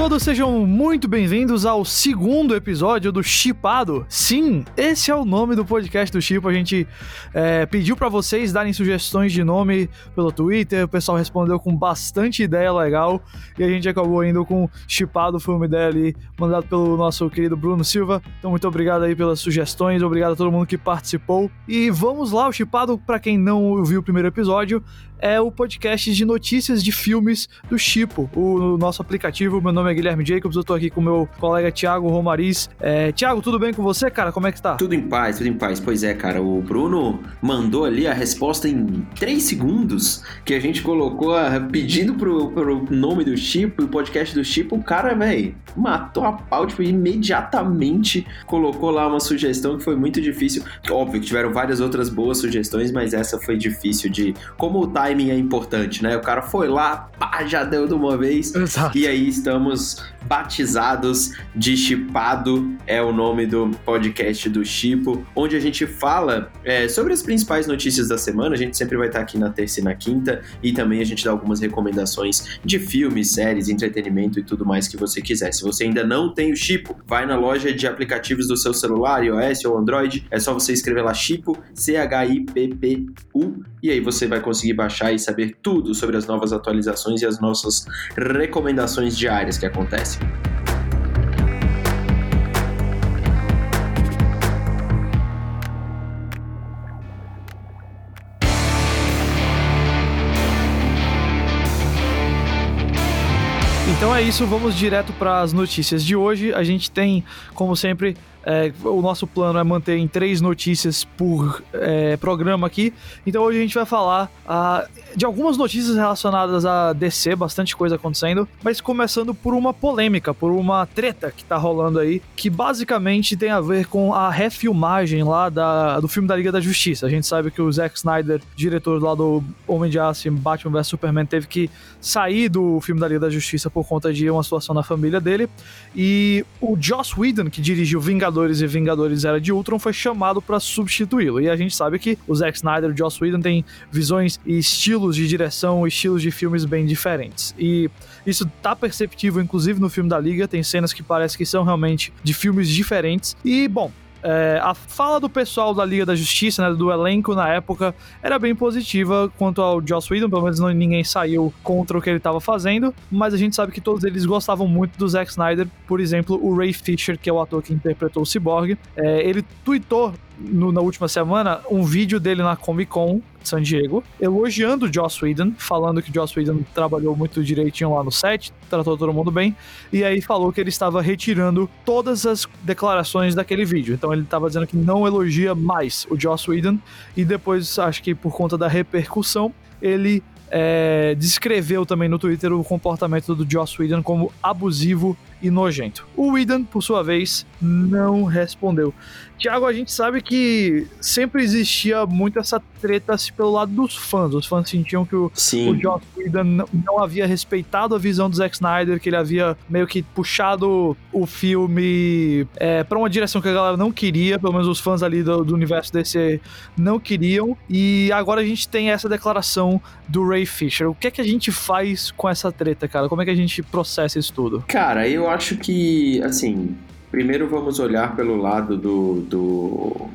todos, sejam muito bem-vindos ao segundo episódio do Chipado. Sim, esse é o nome do podcast do Chip. A gente é, pediu para vocês darem sugestões de nome pelo Twitter, o pessoal respondeu com bastante ideia legal e a gente acabou indo com Chipado, foi uma ideia ali mandada pelo nosso querido Bruno Silva. Então, muito obrigado aí pelas sugestões, obrigado a todo mundo que participou. E vamos lá, o Chipado, para quem não viu o primeiro episódio, é o podcast de notícias de filmes do Chipo, o nosso aplicativo. Meu nome é Guilherme Jacobs, eu tô aqui com meu colega Thiago Romariz. É, Thiago, tudo bem com você, cara? Como é que tá? Tudo em paz, tudo em paz. Pois é, cara, o Bruno mandou ali a resposta em 3 segundos que a gente colocou a, pedindo pro, pro nome do Chipo, o podcast do Chipo. O cara, velho, matou a pau, tipo, imediatamente colocou lá uma sugestão que foi muito difícil. Óbvio que tiveram várias outras boas sugestões, mas essa foi difícil de. Como o timing é importante, né? O cara foi lá, pá, já deu de uma vez. Exato. E aí estamos batizados de Chipado, é o nome do podcast do Chipo, onde a gente fala é, sobre as principais notícias da semana. A gente sempre vai estar aqui na terça e na quinta, e também a gente dá algumas recomendações de filmes, séries, entretenimento e tudo mais que você quiser. Se você ainda não tem o Chipo, vai na loja de aplicativos do seu celular, iOS ou Android, é só você escrever lá Chipo, C-H-I-P-P-U, e aí você vai conseguir baixar e saber tudo sobre as novas atualizações e as nossas recomendações diárias que acontecem. Então é isso, vamos direto para as notícias de hoje. A gente tem, como sempre, é, o nosso plano é manter em três notícias por é, programa aqui. Então hoje a gente vai falar uh, de algumas notícias relacionadas a DC, bastante coisa acontecendo, mas começando por uma polêmica, por uma treta que tá rolando aí, que basicamente tem a ver com a refilmagem lá da, do filme da Liga da Justiça. A gente sabe que o Zack Snyder, diretor lá do Homem de Aço Batman vs Superman, teve que sair do filme da Liga da Justiça por conta de uma situação na família dele. E o Joss Whedon, que dirigiu Vingadores e Vingadores Era de Ultron, foi chamado para substituí-lo. E a gente sabe que o Zack Snyder e o Joss Whedon têm visões e estilos de direção, estilos de filmes bem diferentes. E isso tá perceptível, inclusive, no filme da Liga. Tem cenas que parece que são realmente de filmes diferentes. E, bom, é, a fala do pessoal da Liga da Justiça, né, do elenco na época, era bem positiva quanto ao Joss Whedon, pelo menos não, ninguém saiu contra o que ele estava fazendo, mas a gente sabe que todos eles gostavam muito do Zack Snyder, por exemplo, o Ray Fisher, que é o ator que interpretou o Cyborg, é, ele tweetou no, na última semana um vídeo dele na Comic Con de San Diego, elogiando o Joss Whedon, falando que o Joss Whedon trabalhou muito direitinho lá no set, tratou todo mundo bem, e aí falou que ele estava retirando todas as declarações daquele vídeo. Então ele estava dizendo que não elogia mais o Joss Whedon, e depois, acho que por conta da repercussão, ele é, descreveu também no Twitter o comportamento do Joss Whedon como abusivo e nojento. O Whedon, por sua vez, não respondeu. Tiago, a gente sabe que sempre existia muito essa treta assim, pelo lado dos fãs. Os fãs sentiam que o, o Joss Whedon não, não, havia respeitado a visão do Zack Snyder, que ele havia meio que puxado o filme é, para uma direção que a galera não queria, pelo menos os fãs ali do, do, universo DC não queriam. E agora a gente tem essa declaração do Ray Fisher. O que é que a gente faz com essa treta, cara? Como é que a gente processa isso tudo? Cara, eu acho que, assim, primeiro vamos olhar pelo lado do, do,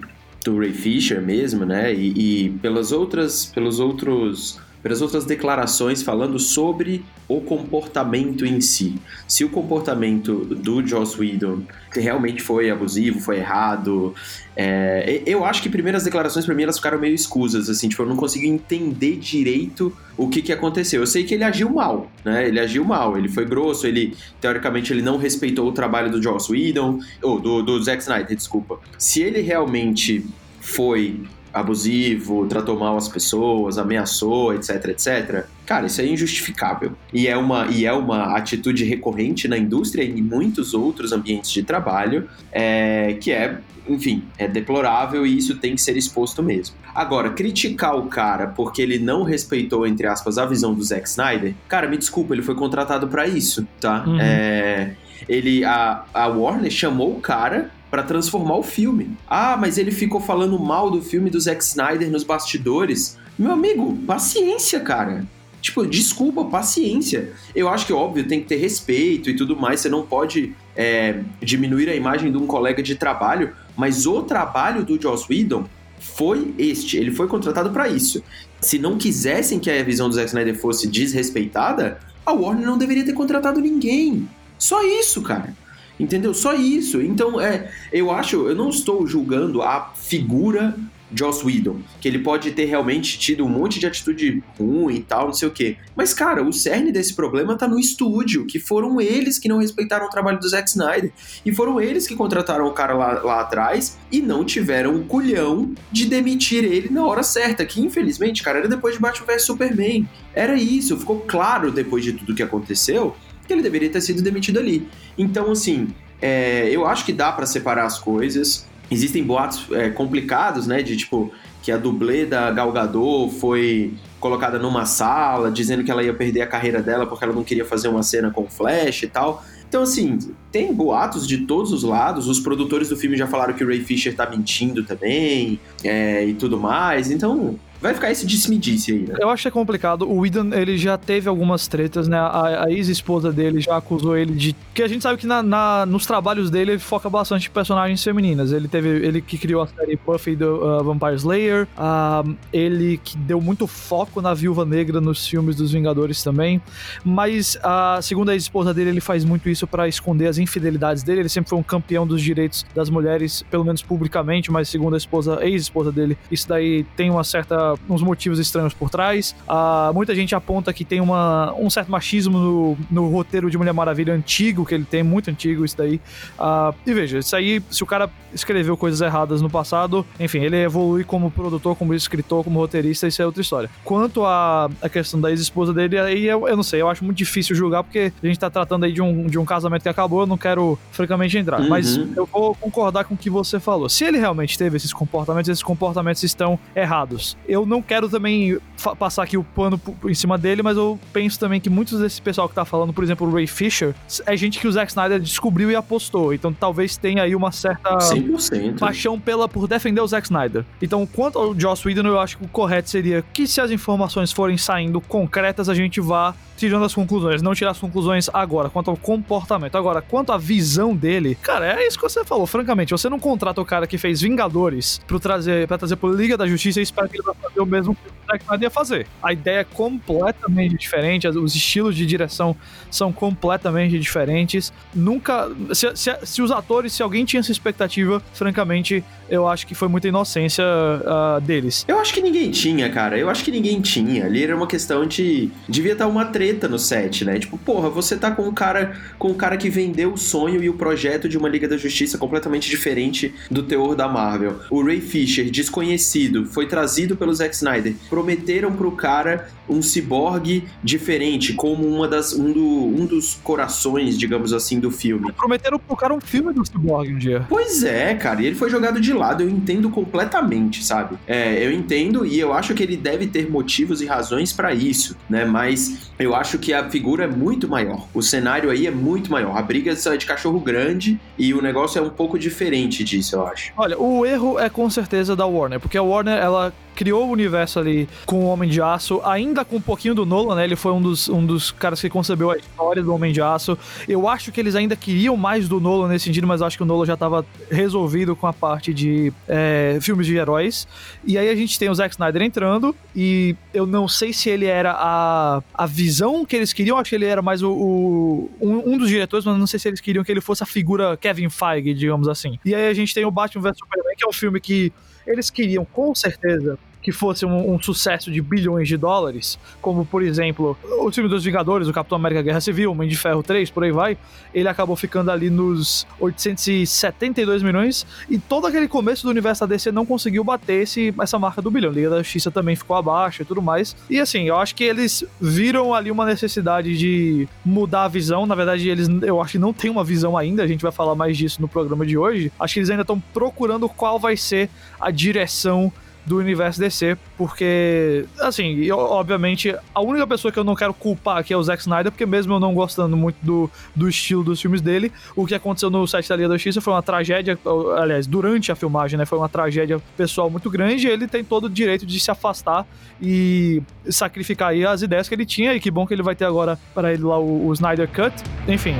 do Ray Fisher mesmo, né? E, e pelas outras, pelos outros pelas outras declarações falando sobre o comportamento em si. Se o comportamento do Joss Whedon realmente foi abusivo, foi errado, é, eu acho que primeiras declarações para mim elas ficaram meio escusas, assim, tipo, eu não consegui entender direito o que que aconteceu. Eu sei que ele agiu mal, né? Ele agiu mal, ele foi grosso, ele, teoricamente, ele não respeitou o trabalho do Joss Whedon, ou do, do Zack Snyder, desculpa. Se ele realmente foi abusivo, tratou mal as pessoas, ameaçou, etc, etc. Cara, isso é injustificável. E é uma, e é uma atitude recorrente na indústria e em muitos outros ambientes de trabalho, é, que é, enfim, é deplorável e isso tem que ser exposto mesmo. Agora, criticar o cara porque ele não respeitou, entre aspas, a visão do Zack Snyder, cara, me desculpa, ele foi contratado para isso, tá? Uhum. É, ele, a, a Warner chamou o cara para transformar o filme. Ah, mas ele ficou falando mal do filme do Zack Snyder nos bastidores. Meu amigo, paciência, cara. Tipo, desculpa, paciência. Eu acho que, óbvio, tem que ter respeito e tudo mais. Você não pode é, diminuir a imagem de um colega de trabalho, mas o trabalho do Joss Whedon foi este. Ele foi contratado para isso. Se não quisessem que a visão do Zack Snyder fosse desrespeitada, a Warner não deveria ter contratado ninguém. Só isso, cara. Entendeu? Só isso. Então, é, eu acho, eu não estou julgando a figura Joss Whedon, que ele pode ter realmente tido um monte de atitude ruim e tal, não sei o quê. Mas, cara, o cerne desse problema tá no estúdio, que foram eles que não respeitaram o trabalho do Zack Snyder. E foram eles que contrataram o cara lá, lá atrás e não tiveram o culhão de demitir ele na hora certa, que infelizmente, cara, era depois de Batman vs Superman. Era isso, ficou claro depois de tudo que aconteceu que ele deveria ter sido demitido ali. Então, assim, é, eu acho que dá para separar as coisas. Existem boatos é, complicados, né? De tipo, que a dublê da Gal Gadot foi colocada numa sala, dizendo que ela ia perder a carreira dela porque ela não queria fazer uma cena com Flash e tal. Então, assim, tem boatos de todos os lados. Os produtores do filme já falaram que o Ray Fisher tá mentindo também é, e tudo mais. Então, vai ficar esse disse-me-disse aí, né? Eu acho que é complicado. O Whedon, ele já teve algumas tretas, né? A, a ex-esposa dele já acusou ele de... Que a gente sabe que na, na, nos trabalhos dele ele foca bastante em personagens femininas. Ele teve... Ele que criou a série Buffy do uh, Vampire Slayer. Uh, ele que deu muito foco na Viúva Negra nos filmes dos Vingadores também. Mas, uh, segundo a ex-esposa dele, ele faz muito isso para esconder as infidelidades dele. Ele sempre foi um campeão dos direitos das mulheres, pelo menos publicamente, mas segundo a esposa, ex-esposa dele, isso daí tem uma certa uns motivos estranhos por trás. Uh, muita gente aponta que tem uma, um certo machismo no, no, roteiro de Mulher Maravilha antigo, que ele tem, muito antigo isso daí. Uh, e veja, isso aí, se o cara escreveu coisas erradas no passado, enfim, ele evolui como produtor, como escritor, como roteirista, isso é outra história. Quanto à a, questão da ex-esposa dele, aí eu, eu, não sei, eu acho muito difícil julgar, porque a gente tá tratando aí de um, de um casamento que acabou, eu não quero francamente entrar. Uhum. Mas eu vou concordar com o que você falou. Se ele realmente teve esses comportamentos, esses comportamentos estão errados. Eu não quero também passar aqui o pano em cima dele, mas eu penso também que muitos desse pessoal que tá falando, por exemplo, o Ray Fisher, é gente que o Zack Snyder descobriu e apostou. Então talvez tenha aí uma certa 100%. paixão pela, por defender o Zack Snyder. Então, quanto ao Joss Whedon, eu acho que o correto seria que se as informações forem saindo concretas, a gente vá tirando as conclusões, não tirar as conclusões agora, quanto ao comportamento. Agora, quanto à visão dele, cara, é isso que você falou. Francamente, você não contrata o cara que fez Vingadores pra trazer, pra trazer pro Liga da Justiça e espera que ele vai fazer o mesmo Zack Snyder ia fazer. A ideia é completamente diferente, os estilos de direção são completamente diferentes. Nunca. Se, se, se os atores, se alguém tinha essa expectativa, francamente, eu acho que foi muita inocência uh, deles. Eu acho que ninguém tinha, cara. Eu acho que ninguém tinha. Ali era uma questão de. Devia estar uma treta no set, né? Tipo, porra, você tá com um cara com um cara que vendeu o sonho e o projeto de uma Liga da Justiça completamente diferente do teor da Marvel. O Ray Fisher, desconhecido, foi trazido pelo Zack Snyder. Prometeram pro cara um ciborgue diferente, como uma das, um, do, um dos corações, digamos assim, do filme. Prometeram pro cara um filme do ciborgue um dia. Pois é, cara, e ele foi jogado de lado, eu entendo completamente, sabe? É, eu entendo e eu acho que ele deve ter motivos e razões para isso, né? Mas eu acho que a figura é muito maior. O cenário aí é muito maior. A briga é de cachorro grande e o negócio é um pouco diferente disso, eu acho. Olha, o erro é com certeza da Warner, porque a Warner, ela criou o universo ali com o Homem de Aço, ainda com um pouquinho do Nolan, né? Ele foi um dos, um dos caras que concebeu a história do Homem de Aço. Eu acho que eles ainda queriam mais do Nolan nesse sentido, mas acho que o Nolan já estava resolvido com a parte de é, filmes de heróis. E aí a gente tem o Zack Snyder entrando, e eu não sei se ele era a, a visão que eles queriam, acho que ele era mais o, o um, um, dos diretores, mas não sei se eles queriam que ele fosse a figura Kevin Feige, digamos assim. E aí a gente tem o Batman vs Superman, que é um filme que eles queriam com certeza que fosse um, um, sucesso de bilhões de dólares, como por exemplo o time dos Vingadores, o Capitão América Guerra Civil, Homem de Ferro 3, por aí vai, ele acabou ficando ali nos 872 milhões e todo aquele começo do universo da DC não conseguiu bater esse, essa marca do bilhão. Liga da Justiça também ficou abaixo e tudo mais. E assim, eu acho que eles viram ali uma necessidade de mudar a visão. Na verdade, eles eu acho que não tem uma visão ainda, a gente vai falar mais disso no programa de hoje. Acho que eles ainda estão procurando qual vai ser a direção do universo DC, porque, assim, eu, obviamente, a única pessoa que eu não quero culpar aqui é o Zack Snyder, porque mesmo eu não gostando muito do, do estilo dos filmes dele, o que aconteceu no set da Liga da Justiça foi uma tragédia, aliás, durante a filmagem, né, foi uma tragédia pessoal muito grande, ele tem todo o direito de se afastar e sacrificar aí as ideias que ele tinha, e que bom que ele vai ter agora para ele lá o, o Snyder Cut, enfim...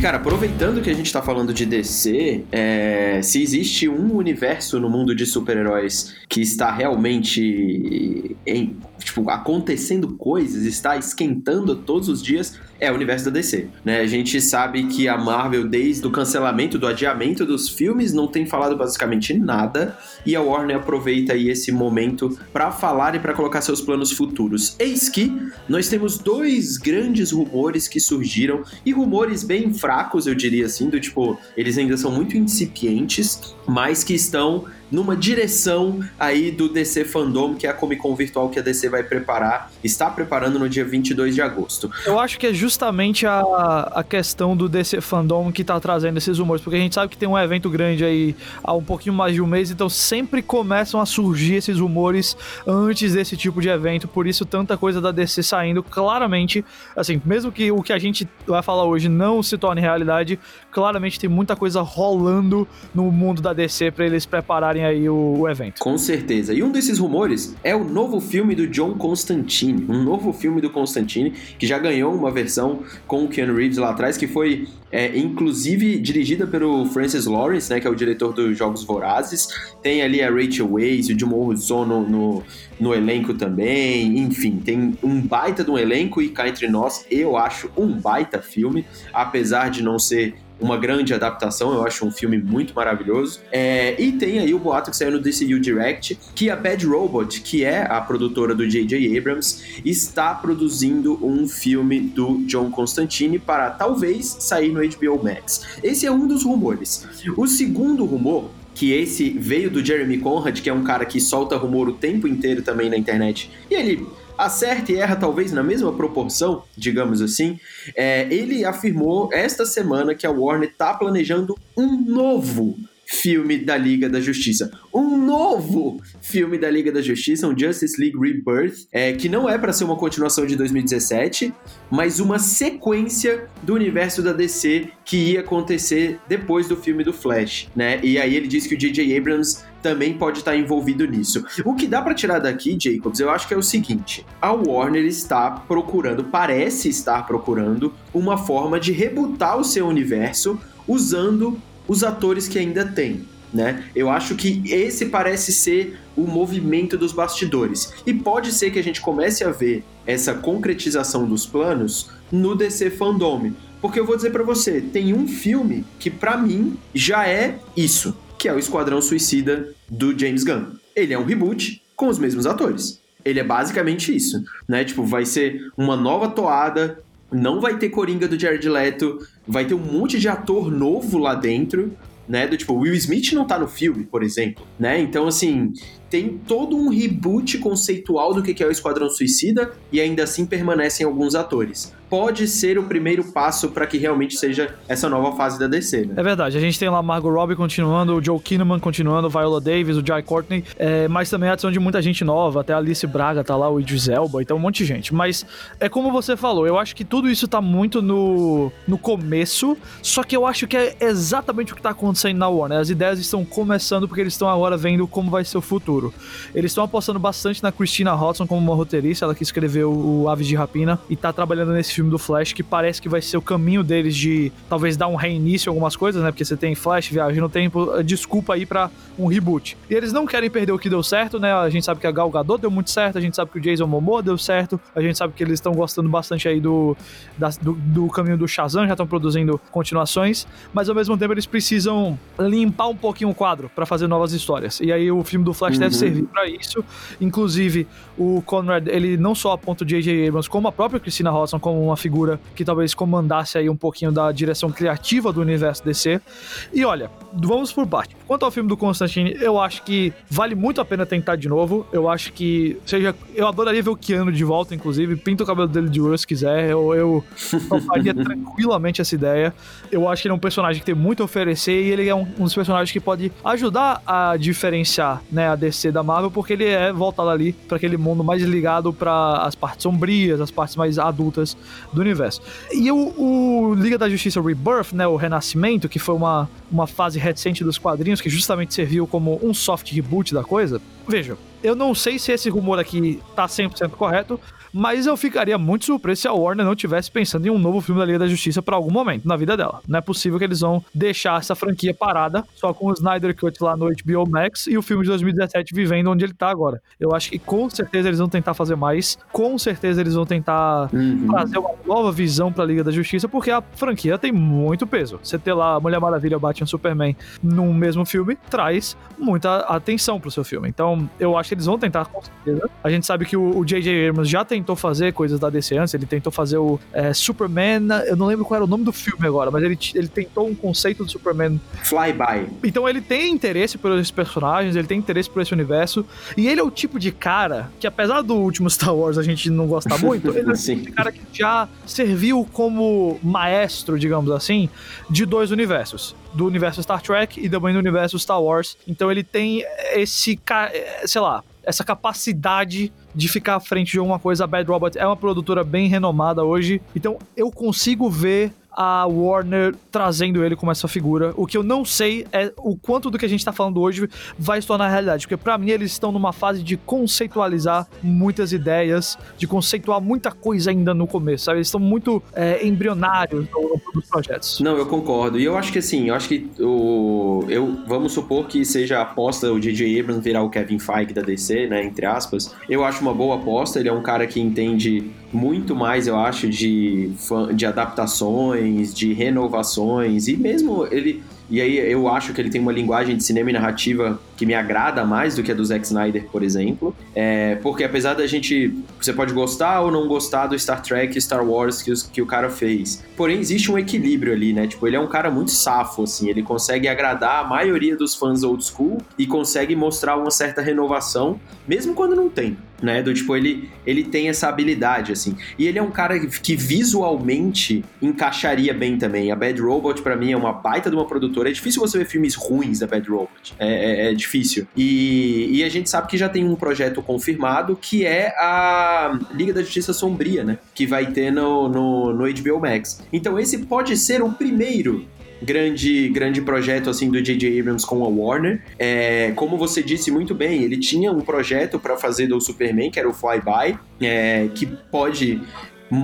cara, aproveitando que a gente tá falando de DC, é, se existe um universo no mundo de super-heróis que está realmente em, tipo, acontecendo coisas, está esquentando todos os dias, é o universo da DC. Né? A gente sabe que a Marvel, desde o cancelamento, do adiamento dos filmes, não tem falado basicamente nada, e a Warner aproveita aí esse momento para falar e para colocar seus planos futuros. Eis que nós temos dois grandes rumores que surgiram, e rumores bem fracos, eu diria assim, do tipo, eles ainda são muito incipientes, mas que estão numa direção aí do DC Fandom, que é a Comic Con virtual que a DC vai preparar, está preparando no dia 22 de agosto. Eu acho que é justamente a, a questão do DC Fandom que está trazendo esses rumores, porque a gente sabe que tem um evento grande aí há um pouquinho mais de um mês, então sempre começam a surgir esses rumores antes desse tipo de evento, por isso tanta coisa da DC saindo claramente, assim, mesmo que o que a gente vai falar hoje não se torne realidade, claramente tem muita coisa rolando no mundo da DC para eles prepararem aí o, o, evento. Com certeza. E um desses rumores é o novo filme do John Constantine. Um novo filme do Constantine, que já ganhou uma versão com o Keanu Reeves lá atrás, que foi é, inclusive dirigida pelo Francis Lawrence, né, que é o diretor dos Jogos Vorazes. Tem ali a Rachel Weisz e o Jim Hudson no, no, no, elenco também. Enfim, tem um baita de um elenco e cá entre nós, eu acho um baita filme, apesar de não ser uma grande adaptação, eu acho um filme muito maravilhoso. É, e tem aí o boato que saiu no DCU Direct, que a Bad Robot, que é a produtora do J.J. Abrams, está produzindo um filme do John Constantine para talvez sair no HBO Max. Esse é um dos rumores. O segundo rumor que esse veio do Jeremy Conrad, que é um cara que solta rumor o tempo inteiro também na internet. E ele acerta e erra talvez na mesma proporção, digamos assim, é, ele afirmou esta semana que a Warner está planejando um novo filme da Liga da Justiça. Um novo filme da Liga da Justiça, um Justice League Rebirth, é, que não é para ser uma continuação de 2017, mas uma sequência do universo da DC que ia acontecer depois do filme do Flash, né? E aí ele disse que o J.J. Abrams também pode estar envolvido nisso. O que dá para tirar daqui, Jacobs, eu acho que é o seguinte: a Warner está procurando, parece estar procurando, uma forma de rebutar o seu universo usando os atores que ainda tem. Né? Eu acho que esse parece ser o movimento dos bastidores. E pode ser que a gente comece a ver essa concretização dos planos no DC Fandom. Porque eu vou dizer para você, tem um filme que para mim já é isso, que é o Esquadrão Suicida do James Gunn. Ele é um reboot com os mesmos atores. Ele é basicamente isso, né? Tipo, vai ser uma nova toada, não vai ter Coringa do Jared Leto, vai ter um monte de ator novo lá dentro, né? Do tipo, Will Smith não tá no filme, por exemplo, né? Então, assim, tem todo um reboot conceitual do que é o Esquadrão Suicida e ainda assim permanecem alguns atores. Pode ser o primeiro passo para que realmente seja essa nova fase da DC, né? É verdade, a gente tem lá Margot Robbie continuando, o Joe Kinnaman continuando, Viola Davis, o Jai Courtney, é, mas também a adição de muita gente nova, até a Alice Braga tá lá, o Idris Elba, então um monte de gente. Mas é como você falou, eu acho que tudo isso tá muito no, no começo, só que eu acho que é exatamente o que tá acontecendo na Warner. As ideias estão começando porque eles estão agora vendo como vai ser o futuro futuro. Eles estão apostando bastante na Christina Hodson como uma roteirista, ela que escreveu o Aves de Rapina e tá trabalhando nesse filme do Flash, que parece que vai ser o caminho deles de talvez dar um reinício em algumas coisas, né? Porque você tem Flash, viagem no tempo, eh, desculpa aí para um reboot. E eles não querem perder o que deu certo, né? A gente sabe que a Gal Gadot deu muito certo, a gente sabe que o Jason Momoa deu certo, a gente sabe que eles estão gostando bastante aí do, da, do, do caminho do Shazam, já estão produzindo continuações, mas ao mesmo tempo eles precisam limpar um pouquinho o quadro para fazer novas histórias. E aí o filme do Flash hum deve servir para isso. Inclusive, o Conrad, ele não só aponta o J.J. Abrams, como a própria Christina Hodson, como uma figura que talvez comandasse aí um pouquinho da direção criativa do universo DC. E olha, vamos por parte. Quanto ao filme do Constantine, eu acho que vale muito a pena tentar de novo. Eu acho que seja. Eu adoraria ver o Keanu de volta, inclusive. Pinta o cabelo dele de ouro se quiser. Eu, eu faria tranquilamente essa ideia. Eu acho que ele é um personagem que tem muito a oferecer e ele é um, um dos personagens que pode ajudar a diferenciar né, a DC da Marvel, porque ele é voltado ali para aquele mundo mais ligado para as partes sombrias, as partes mais adultas do universo. E o, o Liga da Justiça Rebirth, né, o Renascimento, que foi uma, uma fase recente dos quadrinhos que justamente serviu como um soft reboot da coisa. Veja, eu não sei se esse rumor aqui tá 100% correto, mas eu ficaria muito surpreso se a Warner não tivesse pensando em um novo filme da Liga da Justiça para algum momento na vida dela. Não é possível que eles vão deixar essa franquia parada só com o Snyder Cut lá no HBO Max e o filme de 2017 vivendo onde ele tá agora. Eu acho que com certeza eles vão tentar fazer mais, com certeza eles vão tentar uhum. trazer uma nova visão pra Liga da Justiça, porque a franquia tem muito peso. Você ter lá Mulher Maravilha, Batman, Superman num mesmo filme traz muita atenção pro seu filme. Então, eu acho que eles vão tentar com certeza. A gente sabe que o J.J. Abrams já tem tentou fazer coisas da DC antes, ele tentou fazer o é, Superman, eu não lembro qual era o nome do filme agora, mas ele, ele tentou um conceito do Superman. Flyby. Então ele tem interesse por esses personagens, ele tem interesse por esse universo, e ele é o tipo de cara que, apesar do último Star Wars a gente não gostar muito, ele é o tipo de cara que já serviu como maestro, digamos assim, de dois universos do universo Star Trek e também do universo Star Wars. Então ele tem esse, sei lá, essa capacidade de ficar à frente de alguma coisa. A Bad Robot é uma produtora bem renomada hoje, então eu consigo ver a Warner trazendo ele como essa figura. O que eu não sei é o quanto do que a gente tá falando hoje vai se tornar realidade, porque para mim eles estão numa fase de conceitualizar muitas ideias, de conceituar muita coisa ainda no começo, sabe? Eles estão muito é, embrionários nos projetos. Não, eu concordo. E eu acho que assim, eu acho que o eu vamos supor que seja a aposta o J.J. Abrams virar o Kevin Feige da DC, né, entre aspas. Eu acho uma boa aposta, ele é um cara que entende muito mais, eu acho, de, de adaptações, de renovações, e mesmo ele e aí eu acho que ele tem uma linguagem de cinema e narrativa que me agrada mais do que a do Zack Snyder, por exemplo. É, porque apesar da gente. Você pode gostar ou não gostar do Star Trek Star Wars que, os, que o cara fez. Porém, existe um equilíbrio ali, né? Tipo, ele é um cara muito safo, assim. Ele consegue agradar a maioria dos fãs old school e consegue mostrar uma certa renovação, mesmo quando não tem né? Do tipo, ele, ele tem essa habilidade, assim. E ele é um cara que visualmente encaixaria bem também. A Bad Robot, para mim, é uma baita de uma produtora. É difícil você ver filmes ruins da Bad Robot. É, é, é difícil. E, e, a gente sabe que já tem um projeto confirmado que é a Liga da Justiça Sombria, né? Que vai ter no, no, no HBO Max. Então, esse pode ser o primeiro grande, grande projeto assim do J.J. Abrams com a Warner. É, como você disse muito bem, ele tinha um projeto para fazer do Superman, que era o Flyby, é, que pode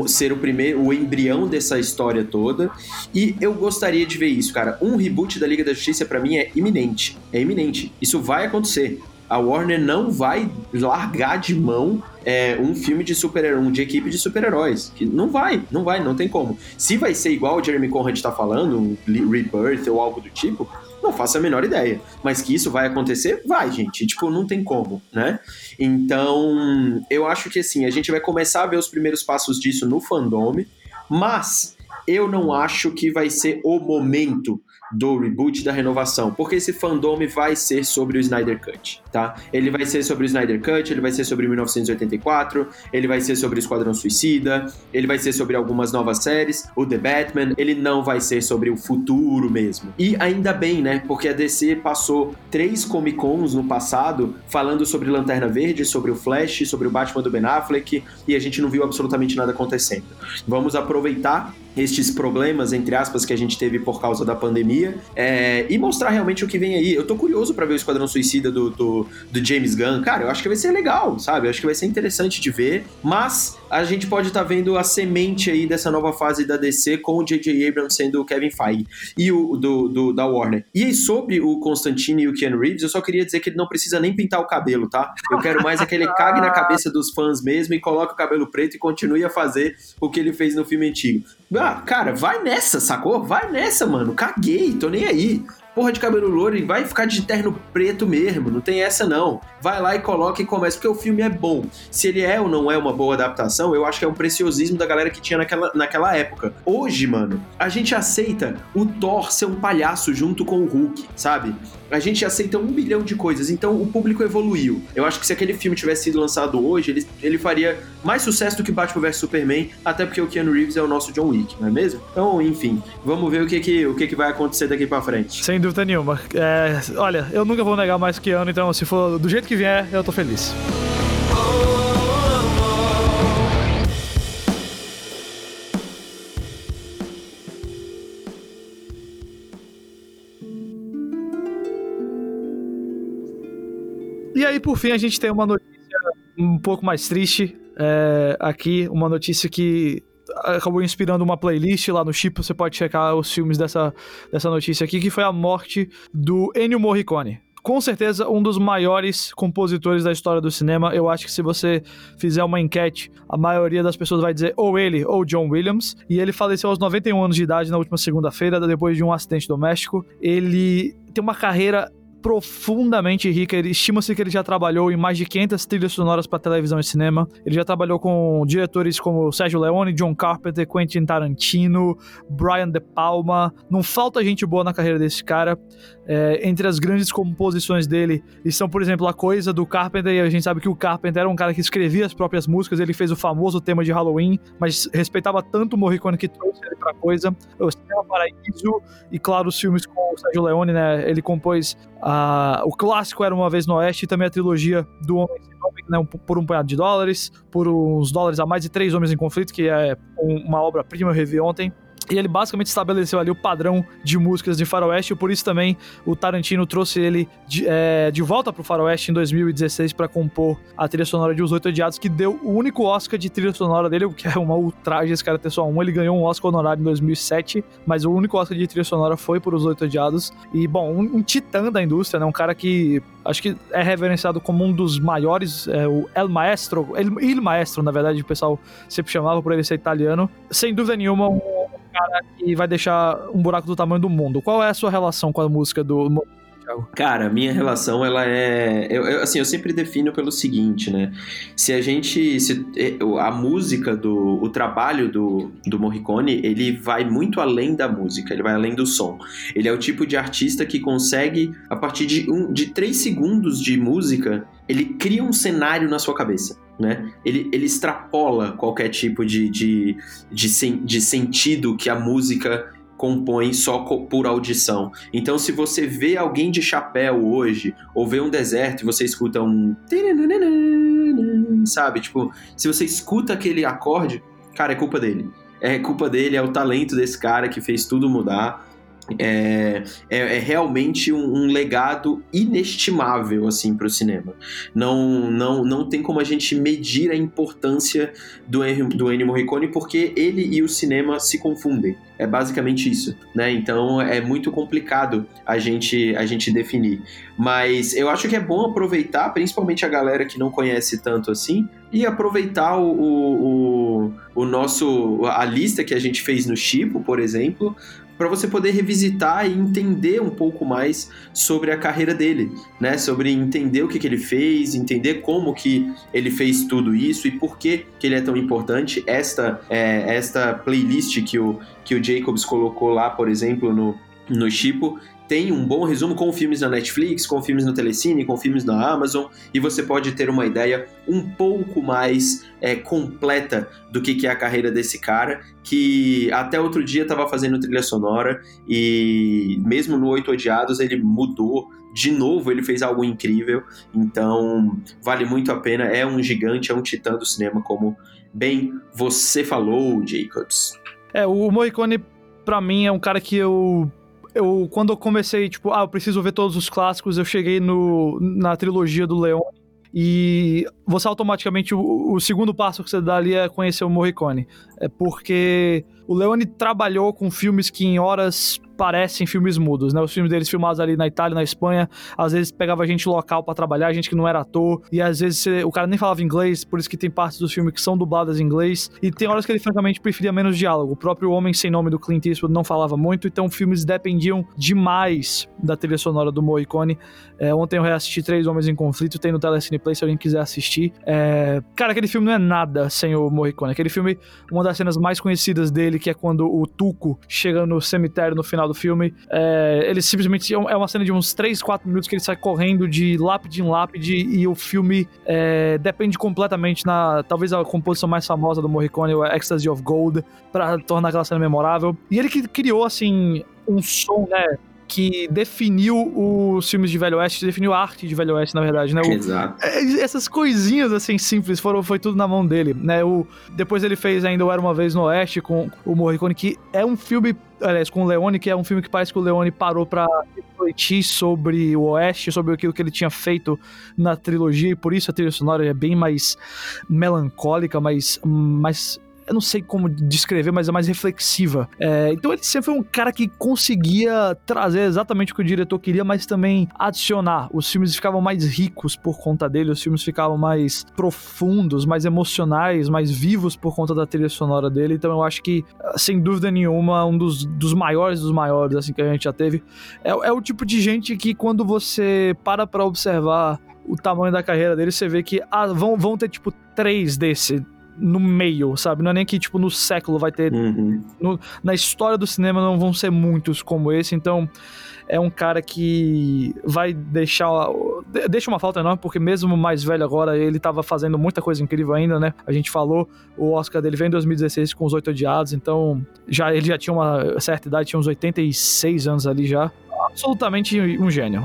ser o primeiro, o embrião dessa história toda. E eu gostaria de ver isso, cara. Um reboot da Liga da Justiça para mim é iminente. É iminente. Isso vai acontecer a Warner não vai largar de mão é, um filme de super um de equipe de super-heróis. Que não vai, não vai, não tem como. Se vai ser igual o Jeremy Conrad está falando, um Rebirth ou algo do tipo, não faço a menor ideia. Mas que isso vai acontecer, vai, gente. tipo, não tem como, né? Então, eu acho que assim, a gente vai começar a ver os primeiros passos disso no fandom, mas eu não acho que vai ser o momento do reboot, da renovação, porque esse fandom vai ser sobre o Snyder Cut, tá? Ele vai ser sobre o Snyder Cut, ele vai ser sobre 1984, ele vai ser sobre o Esquadrão Suicida, ele vai ser sobre algumas novas séries, o The Batman, ele não vai ser sobre o futuro mesmo. E ainda bem, né? Porque a DC passou três Comic Cons no passado falando sobre Lanterna Verde, sobre o Flash, sobre o Batman do Ben Affleck, e a gente não viu absolutamente nada acontecendo. Vamos aproveitar estes problemas, entre aspas, que a gente teve por causa da pandemia é, e mostrar realmente o que vem aí. Eu tô curioso para ver o Esquadrão Suicida do, do, do, James Gunn. Cara, eu acho que vai ser legal, sabe? Eu acho que vai ser interessante de ver, mas a gente pode estar tá vendo a semente aí dessa nova fase da DC com o J.J. Abrams sendo o Kevin Feige e o do, do, da Warner. E sobre o Constantine e o Ken Reeves, eu só queria dizer que ele não precisa nem pintar o cabelo, tá? Eu quero mais é que ele cague na cabeça dos fãs mesmo e coloque o cabelo preto e continue a fazer o que ele fez no filme antigo. Ah, cara, vai nessa, sacou? Vai nessa, mano. Caguei, tô nem aí. porra de cabelo louro e vai ficar de terno preto mesmo, não tem essa não. Vai lá e coloca e começa, porque o filme é bom. Se ele é ou não é uma boa adaptação, eu acho que é um preciosismo da galera que tinha naquela, naquela época. Hoje, mano, a gente aceita o Thor ser um palhaço junto com o Hulk, sabe? A gente aceita um bilhão de coisas, então o público evoluiu. Eu acho que se aquele filme tivesse sido lançado hoje, ele, ele faria mais sucesso do que Batman vs Superman, até porque o Keanu Reeves é o nosso John Wick, não é mesmo? Então, enfim, vamos ver o que, que, o que, que vai acontecer daqui para frente. Sem dúvida nenhuma. É, olha, eu nunca vou negar mais Keanu, então se for do jeito que vier, eu tô feliz. E aí, por fim, a gente tem uma notícia um pouco mais triste é, aqui, uma notícia que acabou inspirando uma playlist lá no Chip, você pode checar os filmes dessa, dessa notícia aqui, que foi a morte do Ennio Morricone. Com certeza, um dos maiores compositores da história do cinema. Eu acho que se você fizer uma enquete, a maioria das pessoas vai dizer ou ele ou John Williams. E ele faleceu aos 91 anos de idade na última segunda-feira, depois de um acidente doméstico. Ele tem uma carreira profundamente rica. Estima-se que ele já trabalhou em mais de 500 trilhas sonoras para televisão e cinema. Ele já trabalhou com diretores como Sérgio Leone, John Carpenter, Quentin Tarantino, Brian De Palma. Não falta gente boa na carreira desse cara. É, entre as grandes composições dele estão, por exemplo, a coisa do Carpenter. E a gente sabe que o Carpenter era um cara que escrevia as próprias músicas. Ele fez o famoso tema de Halloween, mas respeitava tanto o Morricone que trouxe ele pra coisa. O Cinema Paraíso e, claro, os filmes com o Sérgio Leone, né? Ele compôs a, o clássico Era Uma Vez no Oeste e também a trilogia do Homem Sem Nome, né, por um punhado de dólares, por uns dólares a mais de Três Homens em Conflito, que é uma obra-prima, eu revi ontem. E ele basicamente estabeleceu ali o padrão de músicas de faroeste, e por isso também o Tarantino trouxe ele de, é, de volta pro faroeste em 2016 para compor a trilha sonora de Os Oito Odiados, que deu o único Oscar de trilha sonora dele, o que é uma ultraje esse cara ter só um. Ele ganhou um Oscar honorário em 2007, mas o único Oscar de trilha sonora foi por Os Oito Odiados. E, bom, um, um titã da indústria, né? Um cara que acho que é reverenciado como um dos maiores, é, o El Maestro, El, Il Maestro, na verdade, o pessoal sempre chamava por ele ser italiano. Sem dúvida nenhuma, um cara que vai deixar um buraco do tamanho do mundo. Qual é a sua relação com a música do Cara, minha relação, ela é. Eu, eu, assim, eu sempre defino pelo seguinte, né? Se a gente. Se, é, a música do. O trabalho do, do Morricone, ele vai muito além da música, ele vai além do som. Ele é o tipo de artista que consegue, a partir de, um, de três segundos de música, ele cria um cenário na sua cabeça né? Ele, ele extrapola qualquer tipo de, de, de, sen, de sentido que a música compõe só por audição. Então, se você vê alguém de chapéu hoje, ou vê um deserto e você escuta um. Sabe? Tipo, se você escuta aquele acorde, cara, é culpa dele. É culpa dele, é o talento desse cara que fez tudo mudar é, é, é, realmente um, um, legado inestimável assim para o cinema. Não, não, não tem como a gente medir a importância do, do Ennio Morricone porque ele e o cinema se confundem. É basicamente isso, né? Então é muito complicado a gente a gente definir. Mas eu acho que é bom aproveitar, principalmente a galera que não conhece tanto assim, e aproveitar o, o, o, nosso a lista que a gente fez no Chipo, por exemplo, para você poder revisitar e entender um pouco mais sobre a carreira dele, né? Sobre entender o que, que ele fez, entender como que ele fez tudo isso e por que, que ele é tão importante. Esta é, esta playlist que o, que o Jacobs colocou lá, por exemplo, no, no Chipo, tem um bom resumo com filmes na Netflix, com filmes no Telecine, com filmes na Amazon, e você pode ter uma ideia um pouco mais é, completa do que, que é a carreira desse cara, que até outro dia estava fazendo trilha sonora, e mesmo no Oito Odiados ele mudou de novo, ele fez algo incrível, então vale muito a pena, é um gigante, é um titã do cinema, como bem você falou, Jacobs. É, o Morricone, para mim, é um cara que eu eu, quando eu comecei, tipo, ah, eu preciso ver todos os clássicos, eu cheguei no, na trilogia do Leone. E você automaticamente, o, o segundo passo que você dá ali é conhecer o Morricone. É porque o Leone trabalhou com filmes que em horas parecem filmes mudos, né? Os filmes deles filmados ali na Itália, na Espanha, às vezes pegava gente local para trabalhar, gente que não era ator, e às vezes o cara nem falava inglês, por isso que tem partes dos filmes que são dubladas em inglês, e tem horas que ele francamente preferia menos diálogo. O próprio Homem Sem Nome do Clint Eastwood não falava muito, então filmes dependiam demais da trilha sonora do Morricone. É, ontem eu reassisti Três Homens em Conflito, tem no Telecine Play se alguém quiser assistir. É... Cara, aquele filme não é nada sem o Morricone. Aquele filme, uma das cenas mais conhecidas dele, que é quando o Tuco chega no cemitério no final do filme, é... ele simplesmente é, é uma cena de uns 3, 4 minutos que ele sai correndo de lápide em lápide e o filme é... depende completamente na, talvez a composição mais famosa do Morricone, o Ecstasy of Gold, para tornar aquela cena memorável. E ele que criou, assim, um som, né? Que definiu os filmes de Velho Oeste, definiu a arte de Velho Oeste, na verdade, né? O, Exato. É, essas coisinhas, assim, simples, foram, foi tudo na mão dele, né? O, depois ele fez ainda o Era Uma Vez no Oeste com o Morricone, que é um filme, aliás, com o Leone, que é um filme que parece que o Leone parou pra refletir sobre o Oeste, sobre aquilo que ele tinha feito na trilogia, e por isso a trilha sonora é bem mais melancólica, mais, mais eu não sei como descrever, mas é mais reflexiva. É, então ele sempre foi um cara que conseguia trazer exatamente o que o diretor queria, mas também adicionar. Os filmes ficavam mais ricos por conta dele, os filmes ficavam mais profundos, mais emocionais, mais vivos por conta da trilha sonora dele. Então eu acho que, sem dúvida nenhuma, um dos, dos maiores dos maiores assim que a gente já teve. É, é o tipo de gente que quando você para pra observar o tamanho da carreira dele, você vê que ah, vão, vão ter tipo três desse no meio, sabe? Não é nem que, tipo, no século vai ter. Uhum. No, na história do cinema não vão ser muitos como esse, então é um cara que vai deixar. Deixa uma falta enorme, porque mesmo mais velho agora, ele tava fazendo muita coisa incrível ainda, né? A gente falou, o Oscar dele veio em 2016 com os Oito Odiados, então já, ele já tinha uma certa idade, tinha uns 86 anos ali já. Absolutamente um gênio.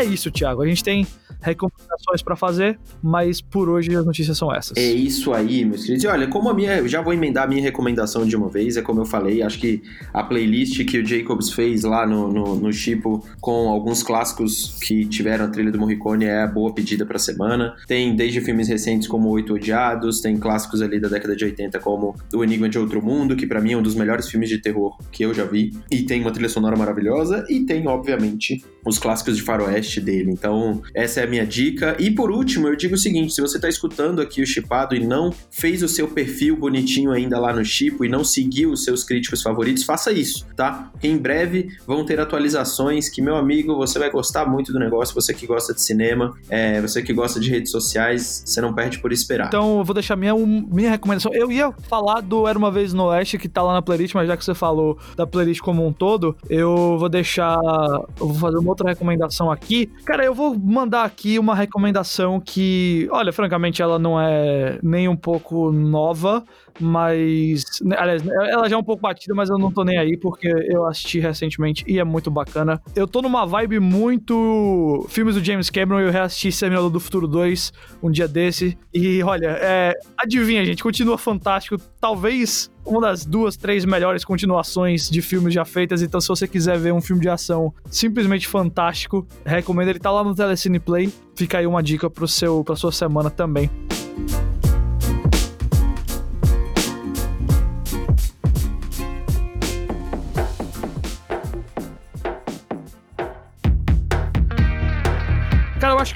É isso, Thiago. A gente tem recomendações para fazer, mas por hoje as notícias são essas. É isso aí, meus queridos. E olha, como a minha, eu já vou emendar a minha recomendação de uma vez, é como eu falei, acho que a playlist que o Jacobs fez lá no, no, no Chipo com alguns clássicos que tiveram a trilha do Morricone é a boa pedida pra semana. Tem desde filmes recentes como Oito Odiados, tem clássicos ali da década de 80 como O Enigma de Outro Mundo, que para mim é um dos melhores filmes de terror que eu já vi, e tem uma trilha sonora maravilhosa, e tem, obviamente, os clássicos de faroeste dele. Então, essa é a minha dica. E por último, eu digo o seguinte: se você está escutando aqui o Chipado e não fez o seu perfil bonitinho ainda lá no Chipo e não seguiu os seus críticos favoritos, faça isso, tá? Em breve vão ter atualizações que, meu amigo, você vai gostar muito do negócio. Você que gosta de cinema, é, você que gosta de redes sociais, você não perde por esperar. Então, eu vou deixar minha, minha recomendação. Eu ia falar do Era uma Vez no Oeste, que tá lá na playlist, mas já que você falou da playlist como um todo, eu vou deixar. Eu vou fazer uma outra recomendação aqui. Cara, eu vou mandar aqui uma recomendação que, olha, francamente, ela não é nem um pouco nova, mas. Né, aliás, ela já é um pouco batida, mas eu não tô nem aí, porque eu assisti recentemente e é muito bacana. Eu tô numa vibe muito. Filmes do James Cameron, eu reassisti Exterminador do Futuro 2 um dia desse. E olha, é... adivinha, gente, continua fantástico. Talvez uma das duas, três melhores continuações de filmes já feitas. Então, se você quiser ver um filme de ação simplesmente fantástico, recomendo. Ele tá lá no Telecine Play. Fica aí uma dica pro seu, pra sua semana também.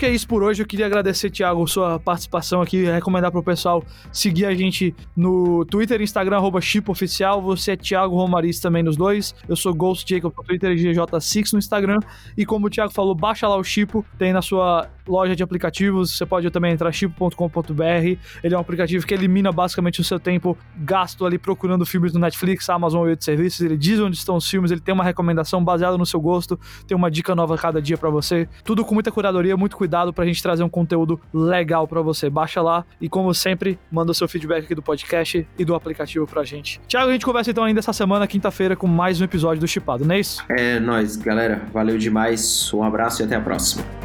Que é isso por hoje. Eu queria agradecer, Thiago, sua participação aqui, recomendar pro pessoal seguir a gente no Twitter Instagram, arroba Oficial. Você é Thiago Romariz também nos dois. Eu sou Ghost Jacob no Twitter e GJ6 no Instagram. E como o Thiago falou, baixa lá o Chipo, tem na sua loja de aplicativos. Você pode também entrar chipo.com.br. Ele é um aplicativo que elimina basicamente o seu tempo gasto ali procurando filmes no Netflix, Amazon e outros serviços. Ele diz onde estão os filmes, ele tem uma recomendação baseada no seu gosto, tem uma dica nova cada dia para você. Tudo com muita curadoria muito cuidado pra gente trazer um conteúdo legal para você. Baixa lá e, como sempre, manda o seu feedback aqui do podcast e do aplicativo pra gente. Tiago, a gente conversa então ainda essa semana, quinta-feira, com mais um episódio do Chipado, não é isso? É nóis, galera. Valeu demais. Um abraço e até a próxima.